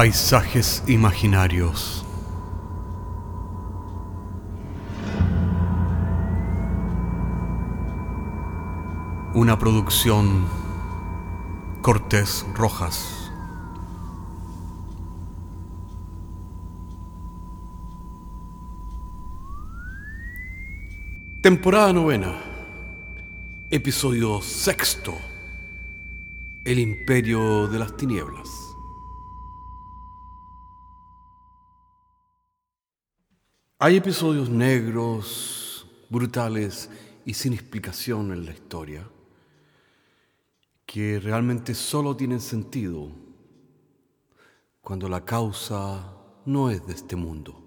Paisajes imaginarios. Una producción Cortés Rojas. Temporada novena. Episodio sexto. El imperio de las tinieblas. Hay episodios negros, brutales y sin explicación en la historia que realmente solo tienen sentido cuando la causa no es de este mundo.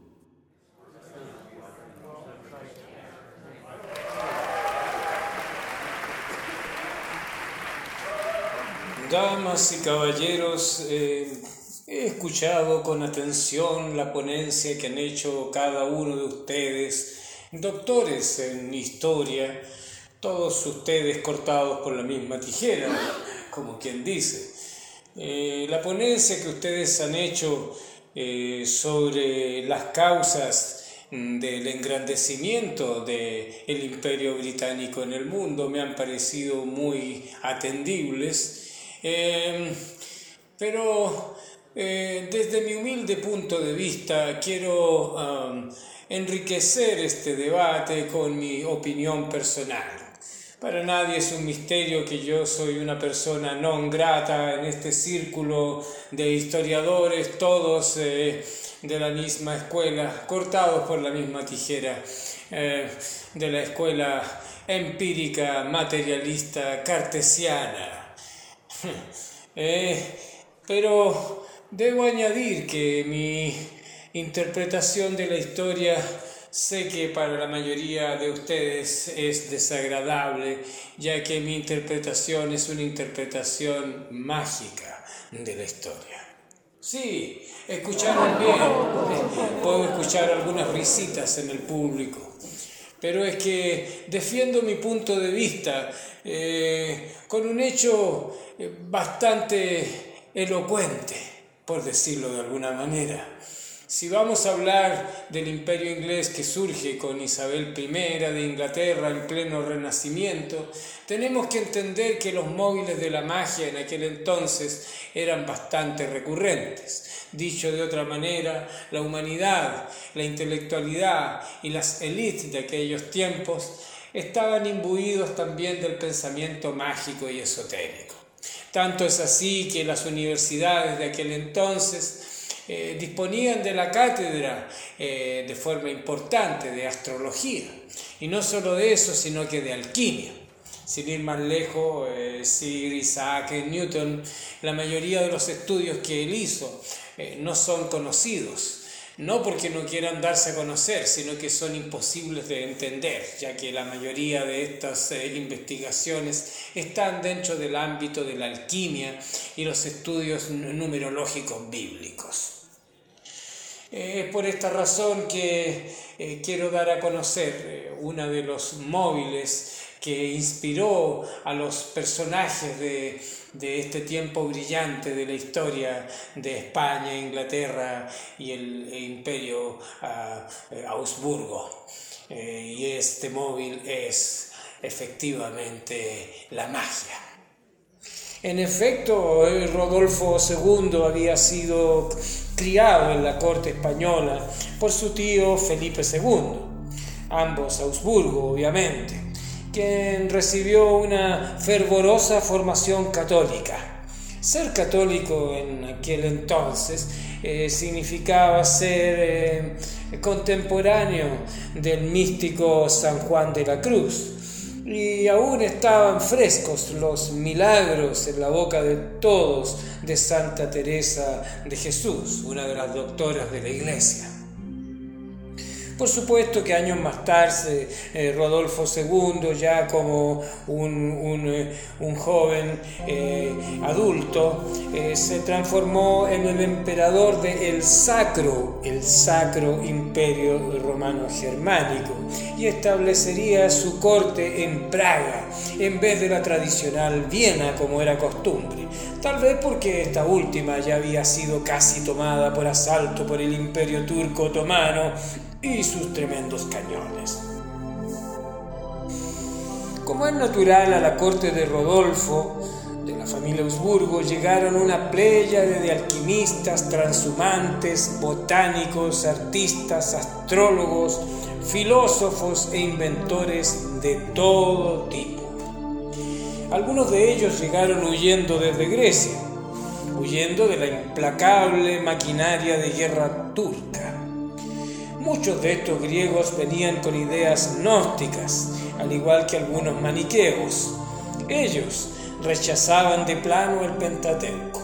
Damas y caballeros, eh, he escuchado con atención la ponencia que han hecho cada uno de ustedes, doctores en historia, todos ustedes cortados por la misma tijera, como quien dice. Eh, la ponencia que ustedes han hecho eh, sobre las causas del engrandecimiento del el imperio británico en el mundo me han parecido muy atendibles Em, pero eh, desde mi humilde punto de vista quiero enriquecer este debate con mi opinión personal. Para nadie es un misterio que yo soy una persona non grata en este círculo de historiadores, todos eh, de la misma escuela, cortados por la misma tijera, eh, de la escuela empírica, materialista, cartesiana. Pero debo añadir que mi interpretación de la historia sé que para la mayoría de ustedes es desagradable, ya que mi interpretación es una interpretación mágica de la historia. Sí, escucharon bien, puedo escuchar algunas risitas en el público. Pero es que defiendo mi punto de vista eh, con un hecho eh, bastante elocuente, por decirlo de alguna manera. Si vamos a hablar del imperio inglés que surge con Isabel I de Inglaterra en pleno renacimiento, tenemos que entender que los móviles de la magia en aquel entonces eran bastante recurrentes. Dicho de otra manera, la humanidad, la intelectualidad y las élites de aquellos tiempos estaban imbuidos también del pensamiento mágico y esotérico. Tanto es así que las universidades de aquel entonces eh, disponían de la cátedra eh, de forma importante de astrología. Y no solo de eso, sino que de alquimia. Sin ir más lejos, eh, Sir Isaac Newton, la mayoría de los estudios que él hizo no son conocidos no porque no quieran darse a conocer, sino que son imposibles de entender, ya que la mayoría de estas investigaciones están dentro del ámbito de la alquimia y los estudios numerológicos bíblicos. Es por esta razón que eh, quiero dar a conocer eh, uno de los móviles que inspiró a los personajes de, este tiempo brillante de la historia de España, Inglaterra y el imperio ah, eh, Augsburgo. y este móvil es efectivamente la magia. En efecto, Rodolfo II había sido criado en la corte española por su tío Felipe II, ambos Augsburgo obviamente, quien recibió una fervorosa formación católica. Ser católico en aquel entonces eh, significaba ser eh, contemporáneo del místico San Juan de la Cruz, y aún estaban frescos los milagros en la boca de todos de Santa Teresa de Jesús, una de las doctoras de la iglesia. Por supuesto que años más tarde, eh, Rodolfo II, ya como un, eh, joven eh, adulto, se transformó en el emperador del sacro, el sacro imperio romano germánico, y establecería su corte en Praga, en vez de la tradicional Viena como era costumbre. Tal vez porque esta última ya había sido casi tomada por asalto por el imperio turco otomano y sus tremendos cañones. Como es natural a la corte de Rodolfo, de la familia Habsburgo, llegaron una playa de alquimistas, transhumantes, botánicos, artistas, astrólogos, filósofos e inventores de todo tipo. Algunos de ellos llegaron huyendo desde Grecia, huyendo de la implacable maquinaria de guerra turca. Muchos de estos griegos venían con ideas gnósticas, al igual que algunos maniqueos. Ellos rechazaban de plano el Pentateuco.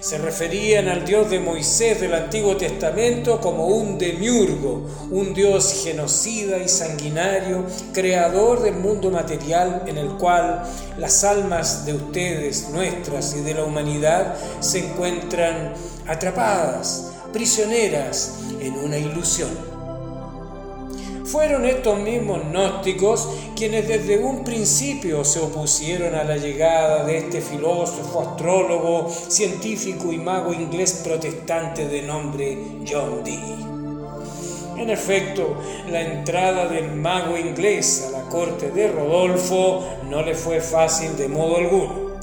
Se referían al Dios de Moisés del Antiguo Testamento como un demiurgo, un Dios genocida y sanguinario, creador del mundo material en el cual las almas de ustedes, nuestras y de la humanidad se encuentran atrapadas, prisioneras en una ilusión. Fueron estos mismos gnósticos quienes desde un principio se opusieron a la llegada de este filósofo, astrólogo, científico y mago inglés protestante de nombre John Dee. En efecto, la entrada del mago inglés a la corte de Rodolfo no le fue fácil de modo alguno.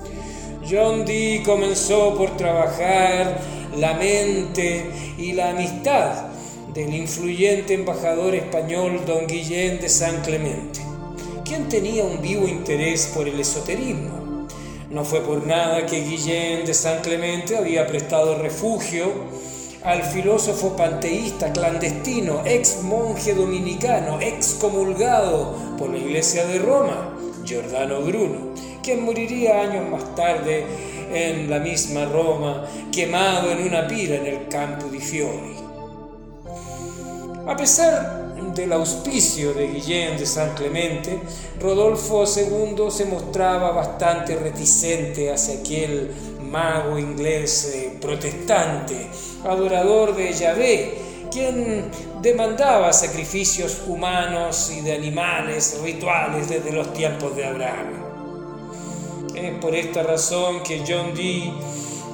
John Dee comenzó por trabajar la mente y la amistad del influyente embajador español don Guillén de San Clemente, quien tenía un vivo interés por el esoterismo. No fue por nada que Guillén de San Clemente había prestado refugio al filósofo panteísta clandestino, ex monje dominicano, excomulgado por la Iglesia de Roma, Giordano Bruno, quien moriría años más tarde en la misma Roma, quemado en una pira en el campo di Fiori. A pesar del auspicio de Guillén de San Clemente, Rodolfo II se mostraba bastante reticente hacia aquel mago inglés eh, protestante, adorador de Yahvé, quien demandaba sacrificios humanos y de animales, rituales desde los tiempos de Abraham. Es por esta razón que John Dee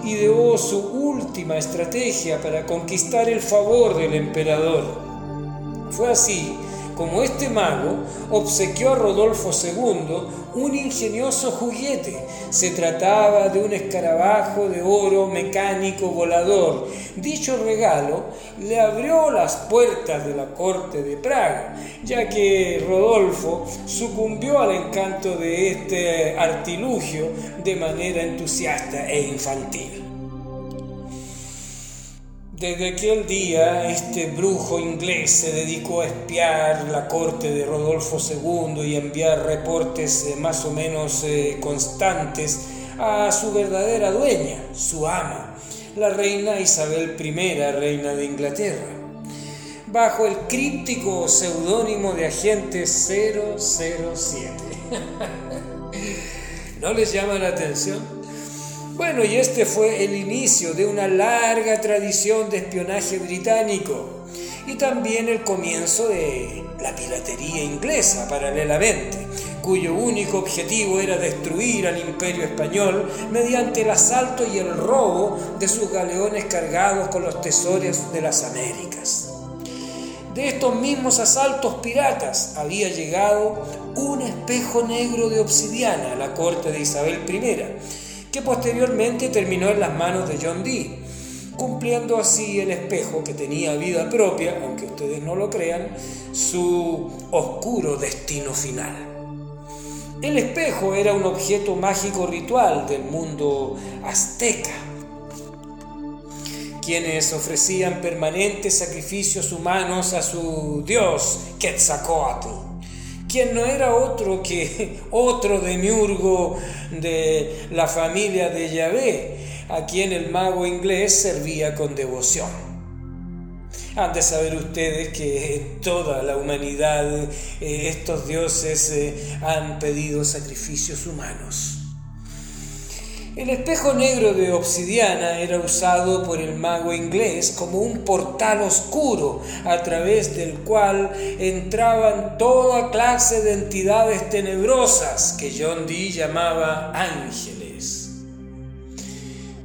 ideó su última estrategia para conquistar el favor del emperador fue así como este mago obsequió a Rodolfo II un ingenioso juguete. Se trataba de un escarabajo de oro mecánico volador. Dicho regalo le abrió las puertas de la corte de Praga, ya que Rodolfo sucumbió al encanto de este artilugio de manera entusiasta e infantil. Desde aquel día este brujo inglés se dedicó a espiar la corte de Rodolfo II y enviar reportes eh, más o menos eh, constantes a su verdadera dueña, su ama, la reina Isabel I, reina de Inglaterra, bajo el críptico seudónimo de agente 007. ¿No les llama la atención? Bueno, y este fue el inicio de una larga tradición de espionaje británico y también el comienzo de la piratería inglesa paralelamente, cuyo único objetivo era destruir al imperio español mediante el asalto y el robo de sus galeones cargados con los tesoros de las Américas. De estos mismos asaltos piratas había llegado un espejo negro de obsidiana a la corte de Isabel I, que posteriormente terminó en las manos de John Dee, cumpliendo así el espejo que tenía vida propia, aunque ustedes no lo crean, su oscuro destino final. El espejo era un objeto mágico ritual del mundo azteca, quienes ofrecían permanentes sacrificios humanos a su dios Quetzalcoatl quien no era otro que otro demiurgo de la familia de Yahvé, a quien el mago inglés servía con devoción. Han de saber ustedes que toda la humanidad, eh, estos dioses eh, han pedido sacrificios humanos. El espejo negro de obsidiana era usado por el mago inglés como un portal oscuro a través del cual entraban toda clase de entidades tenebrosas que John Dee llamaba ángeles.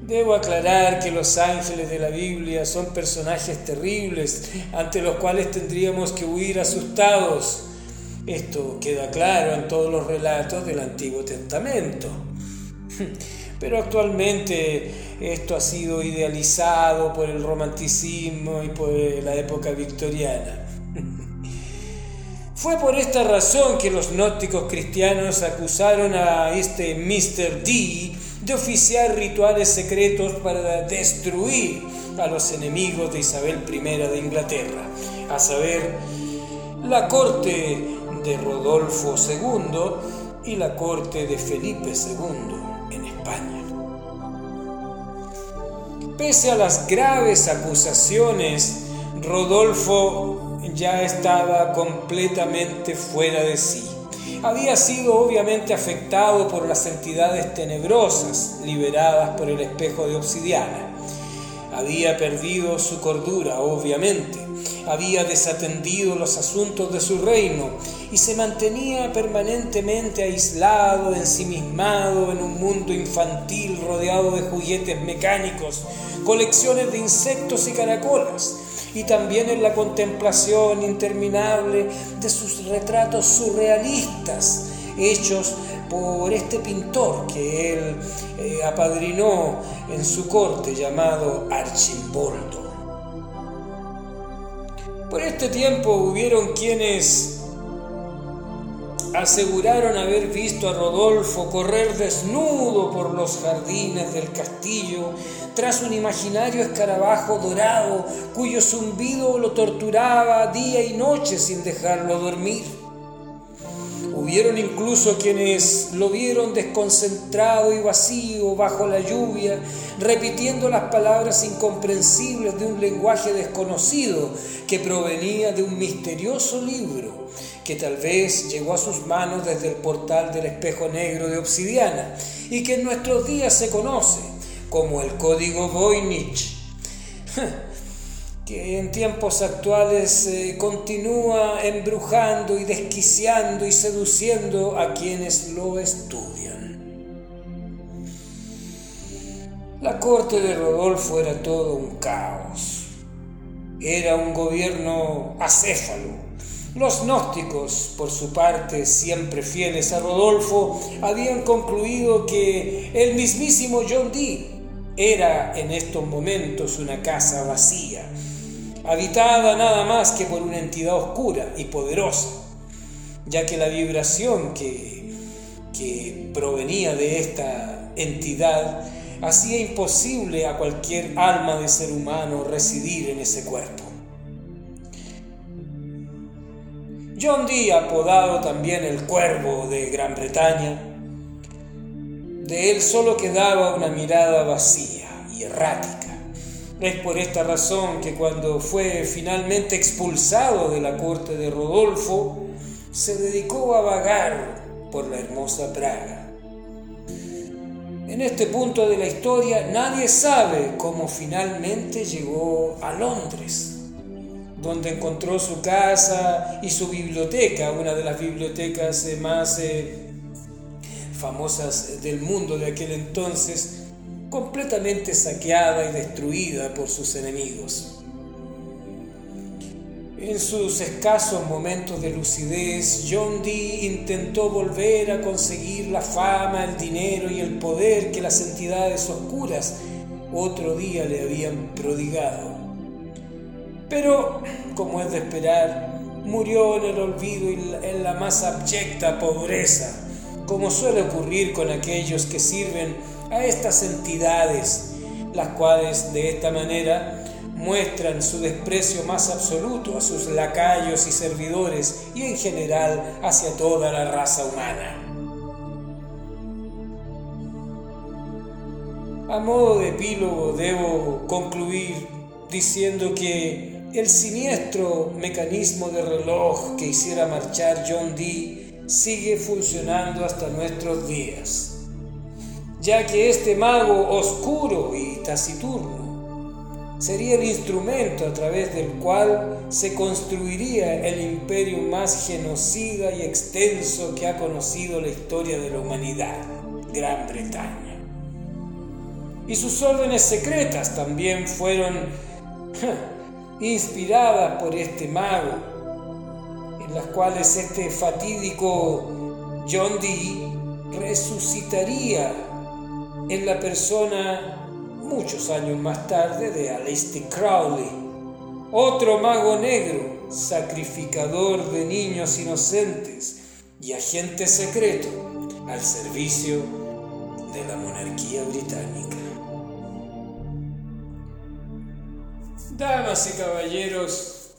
Debo aclarar que los ángeles de la Biblia son personajes terribles ante los cuales tendríamos que huir asustados. Esto queda claro en todos los relatos del Antiguo Testamento. Pero actualmente esto ha sido idealizado por el romanticismo y por la época victoriana. Fue por esta razón que los gnósticos cristianos acusaron a este Mr. D de oficiar rituales secretos para destruir a los enemigos de Isabel I de Inglaterra, a saber, la corte de Rodolfo II y la corte de Felipe II. Pese a las graves acusaciones, Rodolfo ya estaba completamente fuera de sí. Había sido obviamente afectado por las entidades tenebrosas liberadas por el espejo de obsidiana. Había perdido su cordura, obviamente había desatendido los asuntos de su reino y se mantenía permanentemente aislado, ensimismado en un mundo infantil rodeado de juguetes mecánicos, colecciones de insectos y caracolas, y también en la contemplación interminable de sus retratos surrealistas hechos por este pintor que él eh, apadrinó en su corte llamado Archimboldo. Por este tiempo hubieron quienes aseguraron haber visto a Rodolfo correr desnudo por los jardines del castillo tras un imaginario escarabajo dorado cuyo zumbido lo torturaba día y noche sin dejarlo dormir. Hubieron incluso quienes lo vieron desconcentrado y vacío bajo la lluvia, repitiendo las palabras incomprensibles de un lenguaje desconocido que provenía de un misterioso libro que tal vez llegó a sus manos desde el portal del espejo negro de obsidiana y que en nuestros días se conoce como el código Voynich. que en tiempos actuales eh, continúa embrujando y desquiciando y seduciendo a quienes lo estudian. La corte de Rodolfo era todo un caos. Era un gobierno acéfalo. Los gnósticos, por su parte, siempre fieles a Rodolfo, habían concluido que el mismísimo John Dee era en estos momentos una casa vacía, habitada nada más que por una entidad oscura y poderosa, ya que la vibración que, que provenía de esta entidad hacía imposible a cualquier alma de ser humano residir en ese cuerpo. John Dee, apodado también el Cuervo de Gran Bretaña, de él solo quedaba una mirada vacía y errática es por esta razón que cuando fue finalmente expulsado de la corte de Rodolfo, se dedicó a vagar por la hermosa Praga. En este punto de la historia nadie sabe cómo finalmente llegó a Londres, donde encontró su casa y su biblioteca, una de las bibliotecas más eh, famosas del mundo de aquel entonces, completamente saqueada y destruida por sus enemigos. En sus escasos momentos de lucidez, John Dee intentó volver a conseguir la fama, el dinero y el poder que las entidades oscuras otro día le habían prodigado. Pero, como es de esperar, murió en el olvido y en la más abyecta pobreza, como suele ocurrir con aquellos que sirven a estas entidades, las cuales de esta manera muestran su desprecio más absoluto a sus lacayos y servidores y en general hacia toda la raza humana. A modo de epílogo debo concluir diciendo que el siniestro mecanismo de reloj que hiciera marchar John Dee sigue funcionando hasta nuestros días, ya que este mago oscuro y taciturno sería el instrumento a través del cual se construiría el imperio más genocida y extenso que ha conocido la historia de la humanidad, Gran Bretaña. Y sus órdenes secretas también fueron inspiradas por este mago, en las cuales este fatídico John Dee resucitaría en la persona muchos años más tarde de Aleister Crowley, otro mago negro, sacrificador de niños inocentes y agente secreto al servicio de la monarquía británica. Damas y caballeros,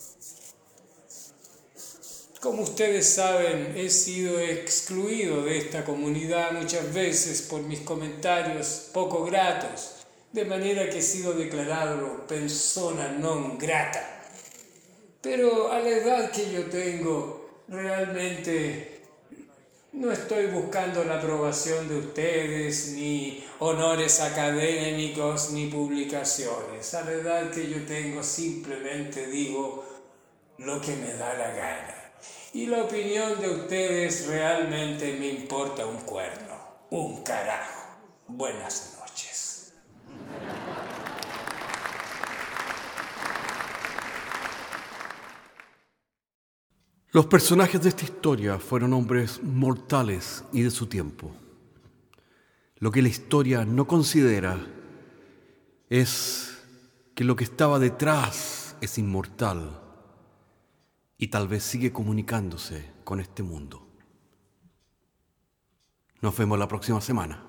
como ustedes saben, he sido excluido de esta comunidad muchas veces por mis comentarios poco gratos de manera que he sido declarado persona non grata. Pero a la edad que yo tengo, realmente no estoy buscando la aprobación de ustedes, ni honores académicos, ni publicaciones. La edad que yo tengo, simplemente digo lo que me da la gana. Y la opinión de ustedes realmente me importa un cuerno, un carajo. Buenas noches. Los personajes de esta historia fueron hombres mortales y de su tiempo. Lo que la historia no considera es que lo que estaba detrás es inmortal y tal vez sigue comunicándose con este mundo. Nos vemos la próxima semana.